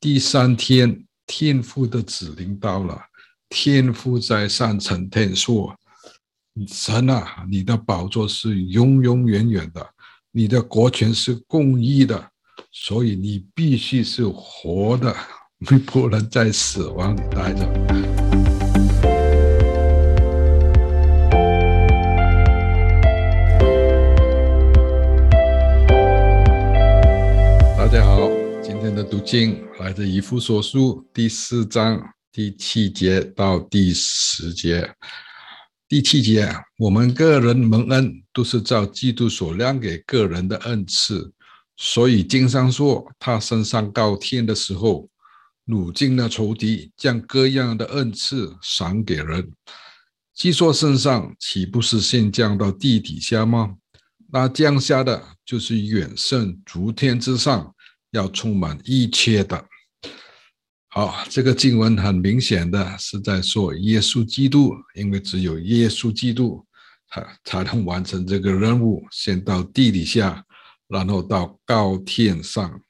第三天，天父的指令到了，天父在上层天说：“神啊，你的宝座是永永远远的，你的国权是公义的，所以你必须是活的，你不能在死亡里待着。”读经来自以弗所书第四章第七节到第十节。第七节，我们个人蒙恩都是照基督所量给个人的恩赐，所以经上说，他升上高天的时候，掳尽了仇敌，将各样的恩赐赏给人。既说升上，岂不是先降到地底下吗？那降下的就是远胜诸天之上。要充满一切的。好，这个经文很明显的是在说耶稣基督，因为只有耶稣基督，他才能完成这个任务，先到地底下，然后到高天上。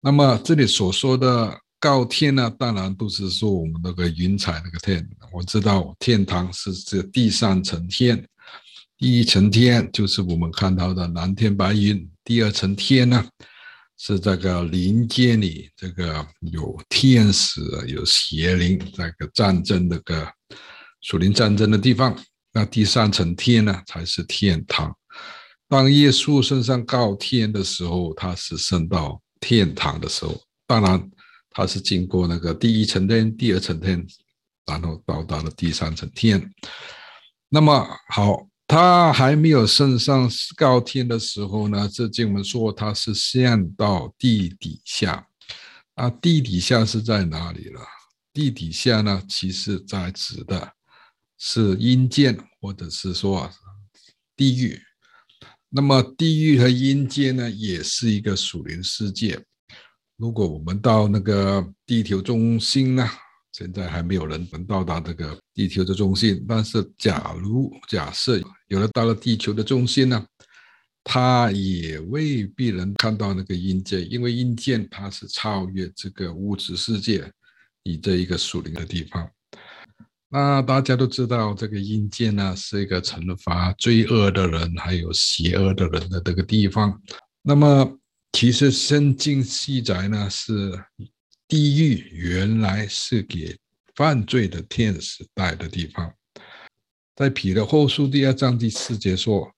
那么这里所说的高天呢，当然都是说我们那个云彩那个天。我知道天堂是这第三层天，第一层天就是我们看到的蓝天白云，第二层天呢？是这个灵界里，这个有天使，有邪灵，这个战争那个属灵战争的地方。那第三层天呢，才是天堂。当耶稣升上高天的时候，他是升到天堂的时候。当然，他是经过那个第一层天、第二层天，然后到达了第三层天。那么好。他还没有升上高天的时候呢，这经文说他是陷到地底下，啊，地底下是在哪里了？地底下呢，其实在指的是阴间，或者是说地狱。那么地狱和阴间呢，也是一个属灵世界。如果我们到那个地球中心呢？现在还没有人能到达这个地球的中心，但是假如假设有人到了地球的中心呢，他也未必能看到那个阴间，因为阴间它是超越这个物质世界，以这一个属灵的地方。那大家都知道，这个阴间呢是一个惩罚罪恶的人还有邪恶的人的这个地方。那么其实圣经记载呢是。地狱原来是给犯罪的天使待的地方，在彼得后书第二章第四节说，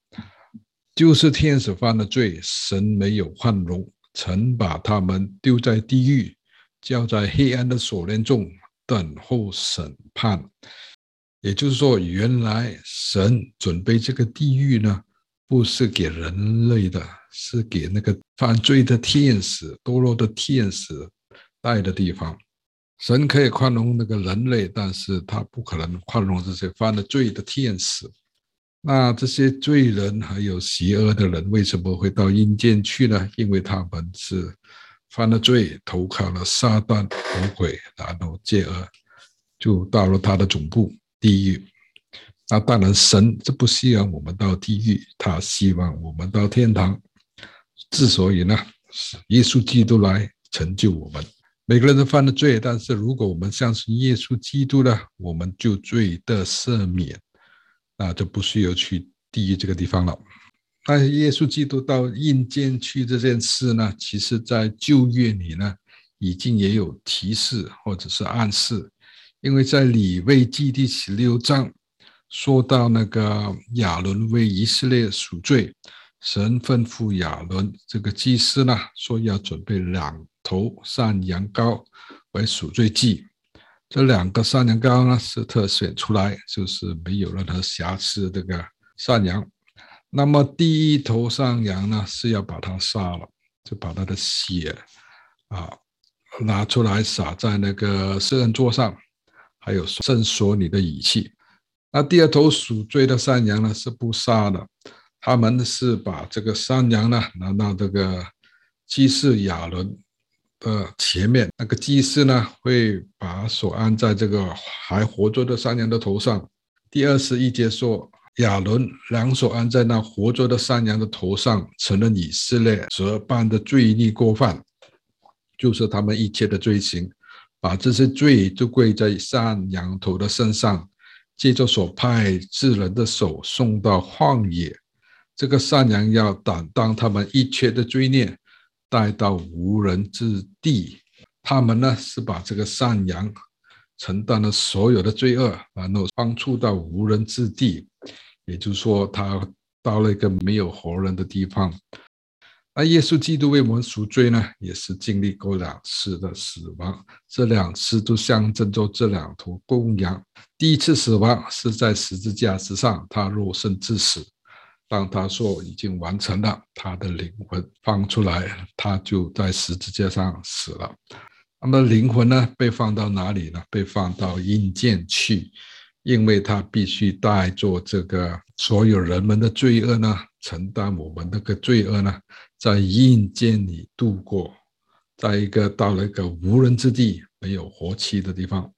就是天使犯了罪，神没有宽容，曾把他们丢在地狱，交在黑暗的锁链中，等候审判。也就是说，原来神准备这个地狱呢，不是给人类的，是给那个犯罪的天使、堕落的天使。待的地方，神可以宽容那个人类，但是他不可能宽容这些犯了罪的天使。那这些罪人还有邪恶的人，为什么会到阴间去呢？因为他们是犯了罪，投靠了撒旦魔鬼，然后罪恶就到了他的总部地狱。那当然，神是不希望我们到地狱，他希望我们到天堂。之所以呢，是耶稣基督来成就我们。每个人都犯了罪，但是如果我们相信耶稣基督呢，我们就罪得赦免，那就不需要去地狱这个地方了。但是耶稣基督到阴间去这件事呢，其实在旧约里呢，已经也有提示或者是暗示，因为在利未记第十六章说到那个亚伦为以色列赎罪，神吩咐亚伦这个祭司呢，说要准备两。头山羊羔为赎罪祭，这两个山羊羔呢是特选出来，就是没有任何瑕疵这个山羊。那么第一头山羊呢是要把它杀了，就把它的血啊拿出来洒在那个施恩座上，还有圣所里的仪器。那第二头赎罪的山羊呢是不杀的，他们是把这个山羊呢拿到这个祭司亚伦。呃，前面那个祭司呢，会把手按在这个还活着的山羊的头上。第二十一节说，亚伦两手按在那活着的山羊的头上，承认以色列所犯的罪孽过犯。就是他们一切的罪行，把这些罪就归在山羊头的身上，借着所派智人的手送到旷野。这个山羊要担当他们一切的罪孽，带到无人之地。他们呢是把这个善羊承担了所有的罪恶，然后放出到无人之地，也就是说，他到了一个没有活人的地方。那耶稣基督为我们赎罪呢，也是经历过两次的死亡，这两次都象征着这两头公羊。第一次死亡是在十字架之上，他肉身致死。当他说已经完成了，他的灵魂放出来，他就在十字架上死了。那么灵魂呢，被放到哪里呢？被放到阴间去，因为他必须带着这个所有人们的罪恶呢，承担我们那个罪恶呢，在阴间里度过，在一个到了一个无人之地、没有活气的地方。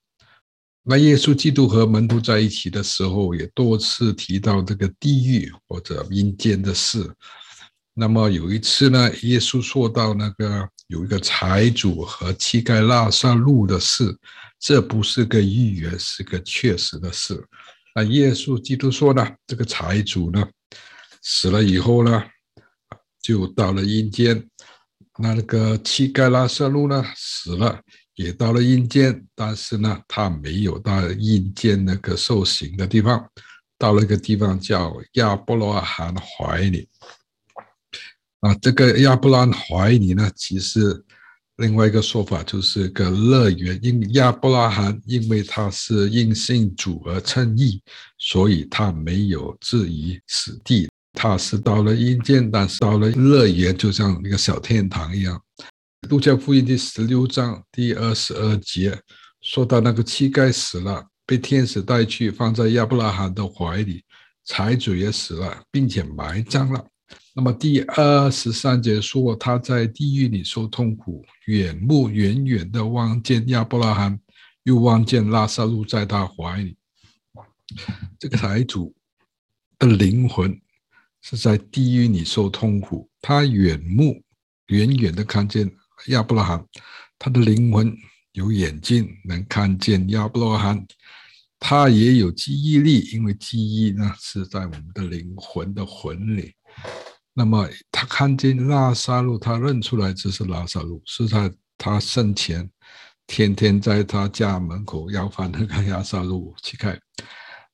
那耶稣基督和门徒在一起的时候，也多次提到这个地狱或者阴间的事。那么有一次呢，耶稣说到那个有一个财主和乞丐拉撒路的事，这不是个预言，是个确实的事。那耶稣基督说呢，这个财主呢死了以后呢，就到了阴间。那那个乞丐拉撒路呢死了。也到了阴间，但是呢，他没有到阴间那个受刑的地方，到了一个地方叫亚伯拉罕怀里。啊，这个亚伯拉罕怀里呢，其实另外一个说法就是个乐园。因亚伯拉罕因为他是因信主而称义，所以他没有置于死地，他是到了阴间，但是到了乐园，就像一个小天堂一样。路加福音第十六章第二十二节说到，那个乞丐死了，被天使带去放在亚伯拉罕的怀里；财主也死了，并且埋葬了。那么第二十三节说，他在地狱里受痛苦，远目远远的望见亚伯拉罕，又望见拉撒路在他怀里。这个财主的灵魂是在地狱里受痛苦，他远目远远的看见。亚伯拉罕，他的灵魂有眼睛，能看见亚伯拉罕。他也有记忆力，因为记忆呢是在我们的灵魂的魂里。那么他看见拉撒路，他认出来这是拉撒路，是在他生前天天在他家门口要饭那个拉撒路乞丐，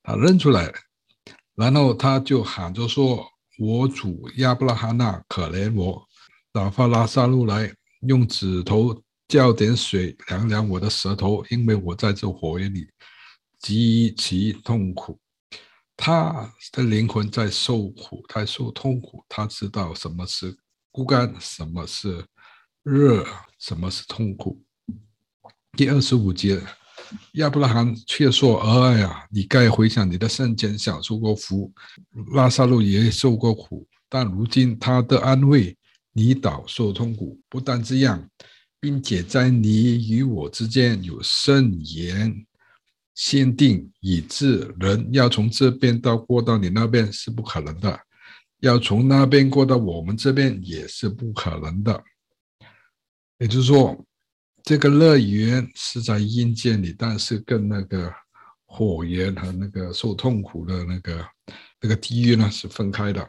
他认出来，然后他就喊着说：“我主亚伯拉罕呐，可怜我，打发拉撒路来。”用指头浇点水凉凉我的舌头，因为我在这火焰里极其痛苦。他的灵魂在受苦，他受痛苦。他知道什么是枯干，什么是热，什么是痛苦。第二十五节，亚伯拉罕却说：“哎呀，你该回想你的生前享受过福，拉萨路也受过苦，但如今他的安慰。”你倒受痛苦，不但这样，并且在你与我之间有圣言限定，以致人要从这边到过到你那边是不可能的，要从那边过到我们这边也是不可能的。也就是说，这个乐园是在阴间里，但是跟那个火焰和那个受痛苦的那个那个地狱呢是分开的。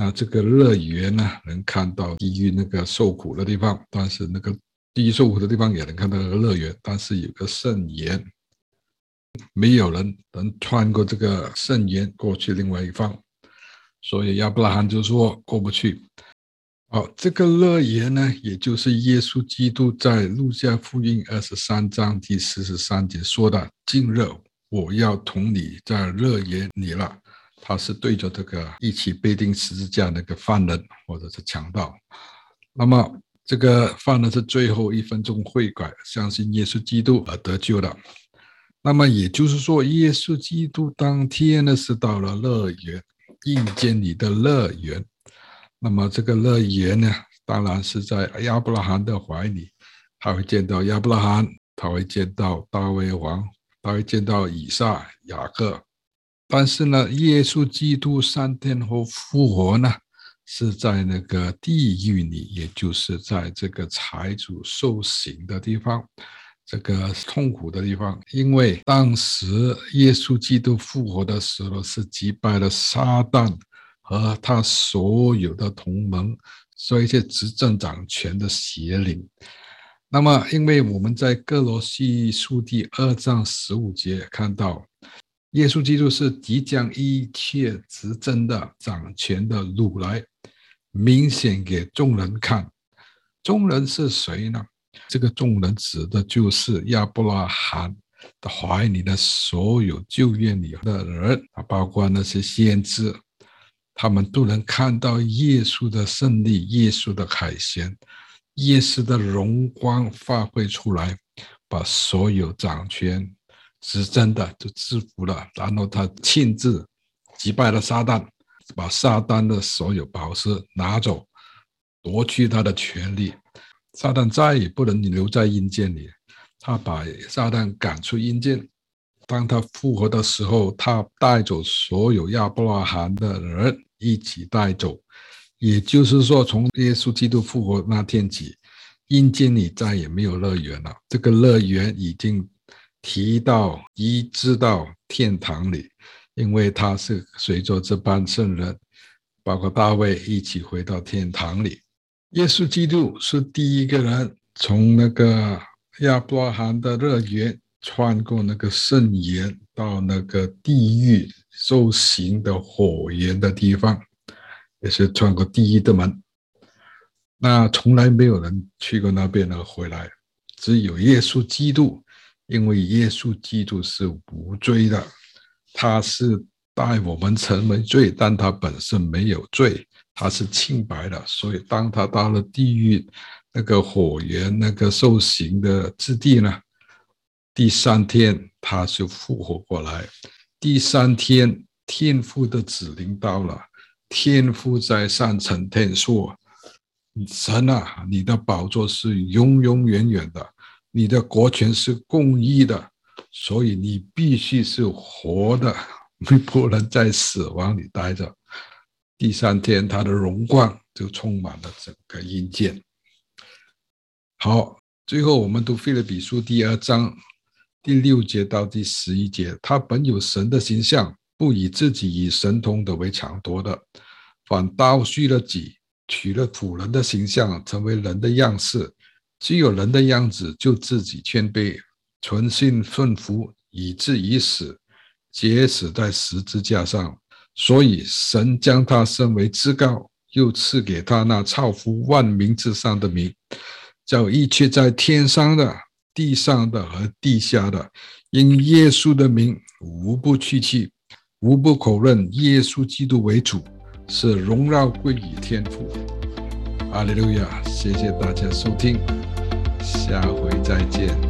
那这个乐园呢，能看到地狱那个受苦的地方，但是那个地狱受苦的地方也能看到那个乐园，但是有个圣言，没有人能穿过这个圣言过去另外一方，所以亚伯拉罕就说过不去。好，这个乐园呢，也就是耶稣基督在路加福音二十三章第四十三节说的：“今日我要同你在乐园里了。”他是对着这个一起被钉十字架那个犯人或者是强盗，那么这个犯人是最后一分钟悔改，相信耶稣基督而得救的。那么也就是说，耶稣基督当天呢是到了乐园，阴间里的乐园。那么这个乐园呢，当然是在亚伯拉罕的怀里，他会见到亚伯拉罕，他会见到大卫王，他会见到以撒、雅各。但是呢，耶稣基督三天后复活呢，是在那个地狱里，也就是在这个财主受刑的地方，这个痛苦的地方。因为当时耶稣基督复活的时候，是击败了撒旦和他所有的同盟，所以一些执政掌权的邪灵。那么，因为我们在歌罗西书第二章十五节看到，耶稣基督是即将一切执政的掌权的掳来。明显给众人看，众人是谁呢？这个众人指的就是亚伯拉罕的怀里的所有旧约里的人啊，包括那些先知，他们都能看到耶稣的胜利，耶稣的凯旋，耶稣的荣光发挥出来，把所有掌权执政的就制服了，然后他亲自击败了撒旦。把撒旦的所有宝石拿走，夺去他的权利，撒旦再也不能留在阴间里。他把撒旦赶出阴间。当他复活的时候，他带走所有亚伯拉罕的人一起带走。也就是说，从耶稣基督复活那天起，阴间里再也没有乐园了。这个乐园已经提到移至到天堂里。因为他是随着这班圣人，包括大卫一起回到天堂里。耶稣基督是第一个人从那个亚伯拉罕的乐园穿过那个圣园到那个地狱受刑的火焰的地方，也是穿过第一的门。那从来没有人去过那边而回来，只有耶稣基督，因为耶稣基督是无罪的。他是带我们成为罪，但他本身没有罪，他是清白的。所以当他到了地狱那个火源那个受刑的之地呢，第三天他就复活过来。第三天天父的指令到了，天父在上承天说：“神啊，你的宝座是永永远远的，你的国权是公义的。”所以你必须是活的，你不能在死亡里待着。第三天，他的荣光就充满了整个阴间。好，最后我们读腓立比书第二章第六节到第十一节。他本有神的形象，不以自己以神同的为强夺的，反倒虚了己，取了仆人的形象，成为人的样式。只有人的样子，就自己谦卑。存心顺服，以至于死，结死在十字架上。所以神将他升为至高，又赐给他那超乎万名之上的名，叫一切在天上的、地上的和地下的，因耶稣的名，无不屈膝，无不口认耶稣基督为主，是荣耀归于天父。阿利路亚！谢谢大家收听，下回再见。